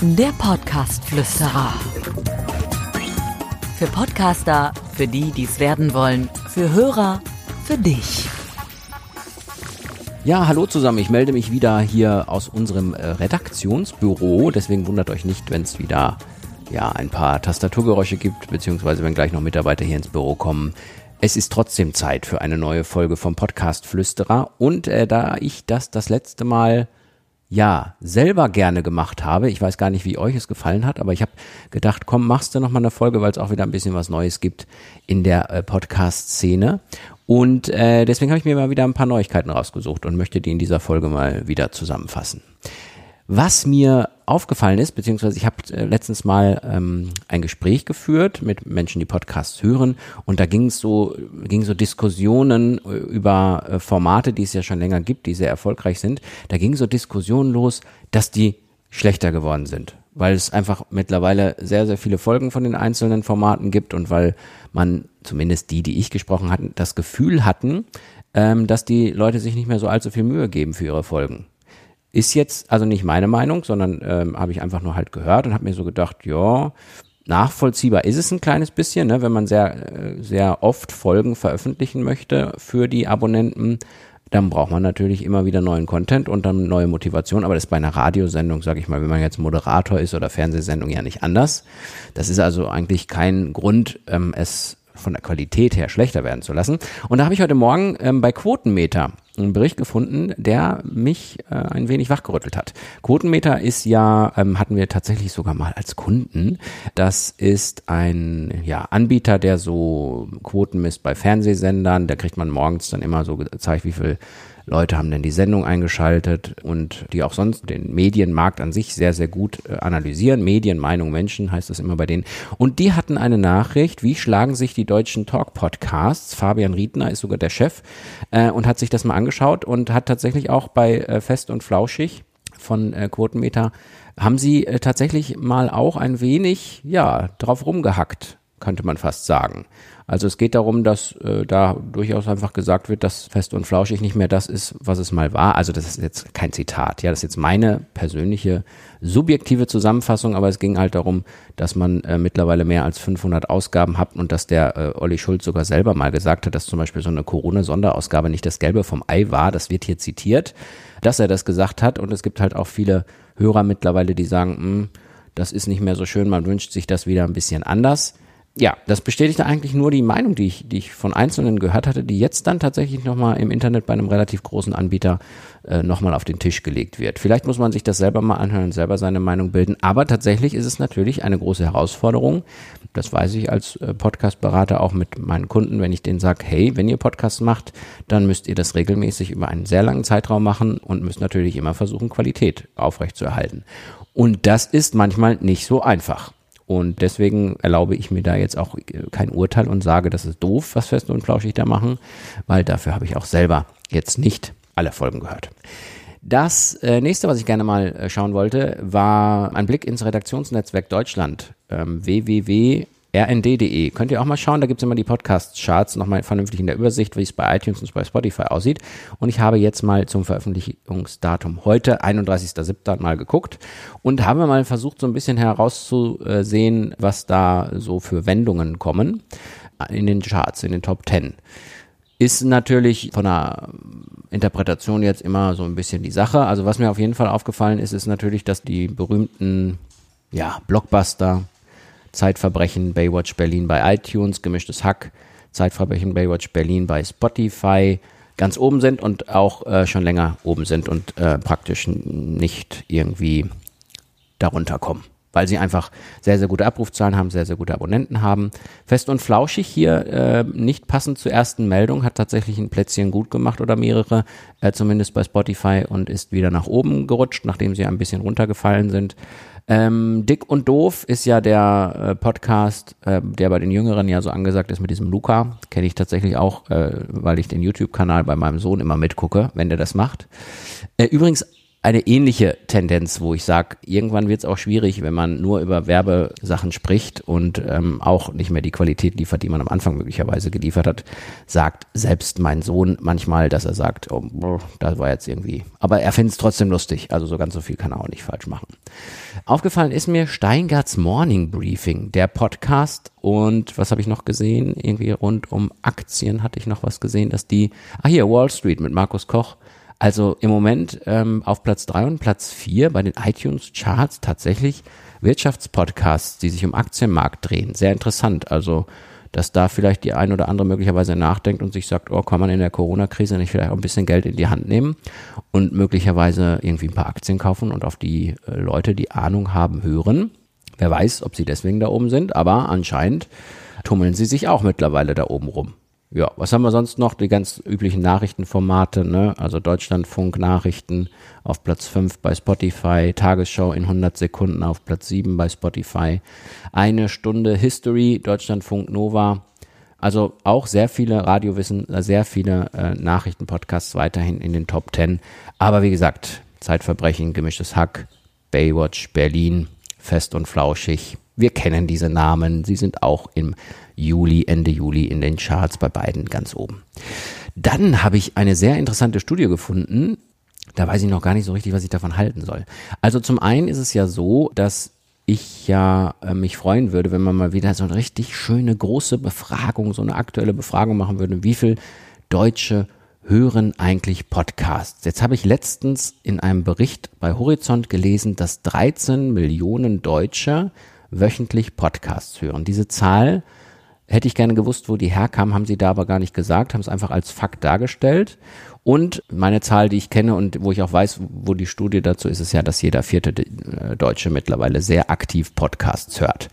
Der Podcast-Flüsterer. Für Podcaster, für die, die es werden wollen, für Hörer, für dich. Ja, hallo zusammen. Ich melde mich wieder hier aus unserem äh, Redaktionsbüro. Deswegen wundert euch nicht, wenn es wieder ja, ein paar Tastaturgeräusche gibt, beziehungsweise wenn gleich noch Mitarbeiter hier ins Büro kommen. Es ist trotzdem Zeit für eine neue Folge vom Podcast Flüsterer. Und äh, da ich das das letzte Mal ja selber gerne gemacht habe, ich weiß gar nicht, wie euch es gefallen hat, aber ich habe gedacht, komm, machst du noch eine Folge, weil es auch wieder ein bisschen was Neues gibt in der äh, Podcast-Szene. Und äh, deswegen habe ich mir mal wieder ein paar Neuigkeiten rausgesucht und möchte die in dieser Folge mal wieder zusammenfassen. Was mir aufgefallen ist, beziehungsweise ich habe äh, letztens mal ähm, ein Gespräch geführt mit Menschen, die Podcasts hören, und da ging es so, ging so Diskussionen äh, über äh, Formate, die es ja schon länger gibt, die sehr erfolgreich sind. Da ging so Diskussionen los, dass die schlechter geworden sind, weil es einfach mittlerweile sehr, sehr viele Folgen von den einzelnen Formaten gibt und weil man, zumindest die, die ich gesprochen hatte, das Gefühl hatten, ähm, dass die Leute sich nicht mehr so allzu viel Mühe geben für ihre Folgen. Ist jetzt also nicht meine Meinung, sondern ähm, habe ich einfach nur halt gehört und habe mir so gedacht, ja, nachvollziehbar ist es ein kleines bisschen, ne, wenn man sehr, äh, sehr oft Folgen veröffentlichen möchte für die Abonnenten. Dann braucht man natürlich immer wieder neuen Content und dann neue Motivation. Aber das ist bei einer Radiosendung, sage ich mal, wenn man jetzt Moderator ist oder Fernsehsendung ja nicht anders. Das ist also eigentlich kein Grund, ähm, es von der Qualität her schlechter werden zu lassen. Und da habe ich heute Morgen ähm, bei Quotenmeter einen Bericht gefunden, der mich äh, ein wenig wachgerüttelt hat. Quotenmeter ist ja, ähm, hatten wir tatsächlich sogar mal als Kunden. Das ist ein ja, Anbieter, der so Quoten misst bei Fernsehsendern. Da kriegt man morgens dann immer so gezeigt, wie viel Leute haben denn die Sendung eingeschaltet und die auch sonst den Medienmarkt an sich sehr, sehr gut äh, analysieren. Medien, Meinung, Menschen heißt das immer bei denen. Und die hatten eine Nachricht, wie schlagen sich die deutschen Talk-Podcasts? Fabian Riedner ist sogar der Chef äh, und hat sich das mal angeschaut und hat tatsächlich auch bei äh, Fest und Flauschig von äh, Quotenmeter haben sie äh, tatsächlich mal auch ein wenig, ja, drauf rumgehackt, könnte man fast sagen. Also es geht darum, dass äh, da durchaus einfach gesagt wird, dass Fest und Flauschig nicht mehr das ist, was es mal war. Also das ist jetzt kein Zitat, ja, das ist jetzt meine persönliche subjektive Zusammenfassung, aber es ging halt darum, dass man äh, mittlerweile mehr als 500 Ausgaben hat und dass der äh, Olli Schulz sogar selber mal gesagt hat, dass zum Beispiel so eine Corona-Sonderausgabe nicht das Gelbe vom Ei war. Das wird hier zitiert, dass er das gesagt hat und es gibt halt auch viele Hörer mittlerweile, die sagen, hm, das ist nicht mehr so schön, man wünscht sich das wieder ein bisschen anders ja, das bestätigte eigentlich nur die Meinung, die ich, die ich von Einzelnen gehört hatte, die jetzt dann tatsächlich nochmal im Internet bei einem relativ großen Anbieter äh, nochmal auf den Tisch gelegt wird. Vielleicht muss man sich das selber mal anhören und selber seine Meinung bilden, aber tatsächlich ist es natürlich eine große Herausforderung. Das weiß ich als äh, Podcast-Berater auch mit meinen Kunden, wenn ich denen sage, hey, wenn ihr Podcasts macht, dann müsst ihr das regelmäßig über einen sehr langen Zeitraum machen und müsst natürlich immer versuchen, Qualität aufrechtzuerhalten. Und das ist manchmal nicht so einfach. Und deswegen erlaube ich mir da jetzt auch kein Urteil und sage, das ist doof, was Fest und Flauschig da machen, weil dafür habe ich auch selber jetzt nicht alle Folgen gehört. Das äh, nächste, was ich gerne mal äh, schauen wollte, war ein Blick ins Redaktionsnetzwerk Deutschland. Ähm, www rnd.de. Könnt ihr auch mal schauen, da gibt es immer die Podcast-Charts nochmal vernünftig in der Übersicht, wie es bei iTunes und bei Spotify aussieht. Und ich habe jetzt mal zum Veröffentlichungsdatum heute, 31.07. mal geguckt und habe mal versucht, so ein bisschen herauszusehen, was da so für Wendungen kommen in den Charts, in den Top 10. Ist natürlich von der Interpretation jetzt immer so ein bisschen die Sache. Also was mir auf jeden Fall aufgefallen ist, ist natürlich, dass die berühmten ja, Blockbuster Zeitverbrechen Baywatch Berlin bei iTunes, gemischtes Hack, Zeitverbrechen Baywatch Berlin bei Spotify ganz oben sind und auch äh, schon länger oben sind und äh, praktisch nicht irgendwie darunter kommen. Weil sie einfach sehr, sehr gute Abrufzahlen haben, sehr, sehr gute Abonnenten haben. Fest und flauschig hier, äh, nicht passend zur ersten Meldung, hat tatsächlich ein Plätzchen gut gemacht oder mehrere, äh, zumindest bei Spotify und ist wieder nach oben gerutscht, nachdem sie ein bisschen runtergefallen sind. Ähm, Dick und Doof ist ja der äh, Podcast, äh, der bei den Jüngeren ja so angesagt ist mit diesem Luca. Kenne ich tatsächlich auch, äh, weil ich den YouTube-Kanal bei meinem Sohn immer mitgucke, wenn der das macht. Äh, übrigens eine ähnliche Tendenz, wo ich sage, irgendwann wird es auch schwierig, wenn man nur über Werbesachen spricht und ähm, auch nicht mehr die Qualität liefert, die man am Anfang möglicherweise geliefert hat, sagt selbst mein Sohn manchmal, dass er sagt, oh, da war jetzt irgendwie. Aber er findet es trotzdem lustig. Also so ganz so viel kann er auch nicht falsch machen. Aufgefallen ist mir Steingarts Morning Briefing, der Podcast. Und was habe ich noch gesehen? Irgendwie rund um Aktien hatte ich noch was gesehen, dass die, ah hier, Wall Street mit Markus Koch also im Moment ähm, auf Platz drei und Platz vier bei den iTunes-Charts tatsächlich Wirtschaftspodcasts, die sich um Aktienmarkt drehen. Sehr interessant. Also, dass da vielleicht die ein oder andere möglicherweise nachdenkt und sich sagt, oh, kann man in der Corona-Krise nicht vielleicht auch ein bisschen Geld in die Hand nehmen und möglicherweise irgendwie ein paar Aktien kaufen und auf die äh, Leute, die Ahnung haben, hören. Wer weiß, ob sie deswegen da oben sind, aber anscheinend tummeln sie sich auch mittlerweile da oben rum. Ja, was haben wir sonst noch? Die ganz üblichen Nachrichtenformate, ne? Also Deutschlandfunk Nachrichten auf Platz 5 bei Spotify, Tagesschau in 100 Sekunden auf Platz 7 bei Spotify, eine Stunde History, Deutschlandfunk Nova. Also auch sehr viele Radiowissen, sehr viele äh, Nachrichtenpodcasts weiterhin in den Top 10. Aber wie gesagt, Zeitverbrechen, gemischtes Hack, Baywatch, Berlin, fest und flauschig. Wir kennen diese Namen. Sie sind auch im Juli, Ende Juli in den Charts bei beiden ganz oben. Dann habe ich eine sehr interessante Studie gefunden. Da weiß ich noch gar nicht so richtig, was ich davon halten soll. Also zum einen ist es ja so, dass ich ja äh, mich freuen würde, wenn man mal wieder so eine richtig schöne große Befragung, so eine aktuelle Befragung machen würde, wie viel Deutsche hören eigentlich Podcasts. Jetzt habe ich letztens in einem Bericht bei Horizont gelesen, dass 13 Millionen Deutsche wöchentlich Podcasts hören. Diese Zahl Hätte ich gerne gewusst, wo die herkam, haben sie da aber gar nicht gesagt, haben es einfach als Fakt dargestellt. Und meine Zahl, die ich kenne und wo ich auch weiß, wo die Studie dazu ist, ist ja, dass jeder vierte äh, Deutsche mittlerweile sehr aktiv Podcasts hört.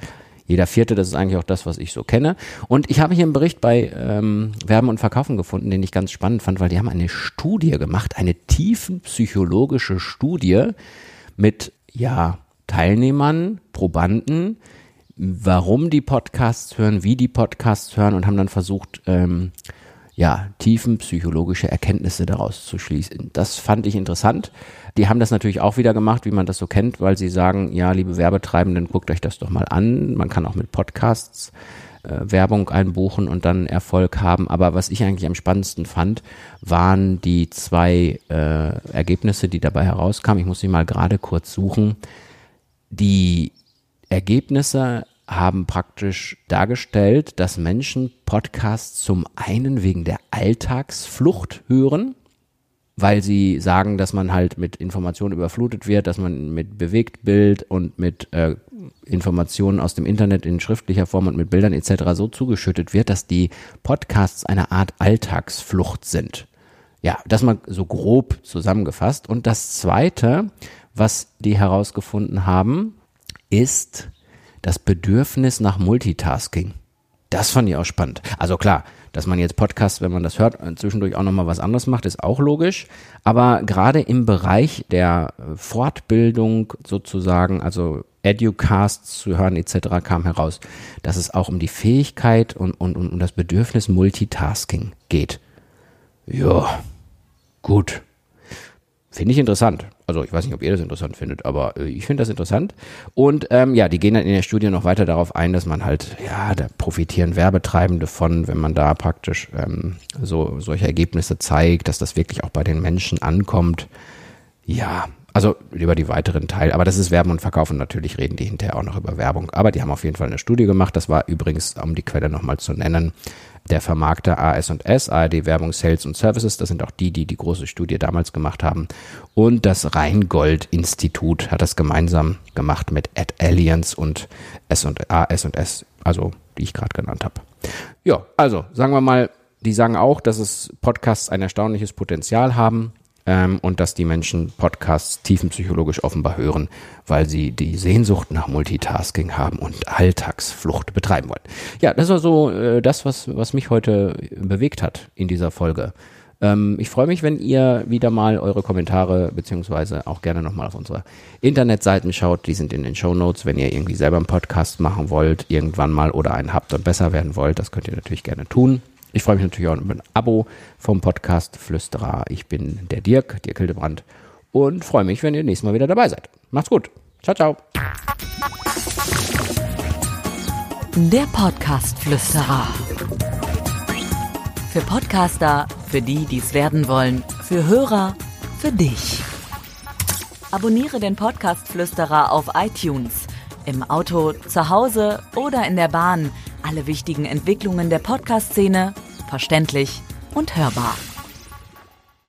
Jeder vierte, das ist eigentlich auch das, was ich so kenne. Und ich habe hier einen Bericht bei ähm, Werben und Verkaufen gefunden, den ich ganz spannend fand, weil die haben eine Studie gemacht, eine tiefenpsychologische Studie mit, ja, Teilnehmern, Probanden, warum die Podcasts hören, wie die Podcasts hören und haben dann versucht, ähm, ja, tiefen psychologische Erkenntnisse daraus zu schließen. Das fand ich interessant. Die haben das natürlich auch wieder gemacht, wie man das so kennt, weil sie sagen, ja, liebe Werbetreibenden, guckt euch das doch mal an. Man kann auch mit Podcasts äh, Werbung einbuchen und dann Erfolg haben. Aber was ich eigentlich am spannendsten fand, waren die zwei äh, Ergebnisse, die dabei herauskamen. Ich muss sie mal gerade kurz suchen. Die Ergebnisse haben praktisch dargestellt, dass Menschen Podcasts zum einen wegen der Alltagsflucht hören, weil sie sagen, dass man halt mit Informationen überflutet wird, dass man mit Bewegtbild und mit äh, Informationen aus dem Internet in schriftlicher Form und mit Bildern etc. so zugeschüttet wird, dass die Podcasts eine Art Alltagsflucht sind. Ja, das mal so grob zusammengefasst. Und das Zweite, was die herausgefunden haben, ist, das Bedürfnis nach Multitasking. Das fand ich auch spannend. Also klar, dass man jetzt Podcasts, wenn man das hört, zwischendurch auch nochmal was anderes macht, ist auch logisch. Aber gerade im Bereich der Fortbildung sozusagen, also Educasts zu hören etc. kam heraus, dass es auch um die Fähigkeit und, und, und um das Bedürfnis Multitasking geht. Ja, gut. Finde ich interessant. Also ich weiß nicht, ob ihr das interessant findet, aber äh, ich finde das interessant. Und ähm, ja, die gehen dann in der Studie noch weiter darauf ein, dass man halt, ja, da profitieren Werbetreibende von, wenn man da praktisch ähm, so solche Ergebnisse zeigt, dass das wirklich auch bei den Menschen ankommt. Ja, also über die weiteren Teile. Aber das ist Werben und Verkaufen. Natürlich reden die hinterher auch noch über Werbung. Aber die haben auf jeden Fall eine Studie gemacht. Das war übrigens, um die Quelle nochmal zu nennen, der Vermarkter AS&S, ARD Werbung, Sales und Services. Das sind auch die, die die große Studie damals gemacht haben. Und das Rheingold-Institut hat das gemeinsam gemacht mit Ad Alliance und AS&S, also die ich gerade genannt habe. Ja, also sagen wir mal, die sagen auch, dass es Podcasts ein erstaunliches Potenzial haben ähm, und dass die Menschen Podcasts tiefenpsychologisch offenbar hören, weil sie die Sehnsucht nach Multitasking haben und Alltagsflucht betreiben wollen. Ja, das war so äh, das, was, was mich heute bewegt hat in dieser Folge. Ähm, ich freue mich, wenn ihr wieder mal eure Kommentare beziehungsweise auch gerne nochmal auf unsere Internetseiten schaut. Die sind in den Show Notes. Wenn ihr irgendwie selber einen Podcast machen wollt, irgendwann mal oder einen habt und besser werden wollt, das könnt ihr natürlich gerne tun. Ich freue mich natürlich auch über ein Abo vom Podcast Flüsterer. Ich bin der Dirk, Dirk Hildebrand. und freue mich, wenn ihr nächstes Mal wieder dabei seid. Macht's gut. Ciao, ciao. Der Podcast-Flüsterer. Für Podcaster, für die, die es werden wollen, für Hörer, für dich. Abonniere den Podcast-Flüsterer auf iTunes. Im Auto, zu Hause oder in der Bahn. Alle wichtigen Entwicklungen der Podcast-Szene verständlich und hörbar.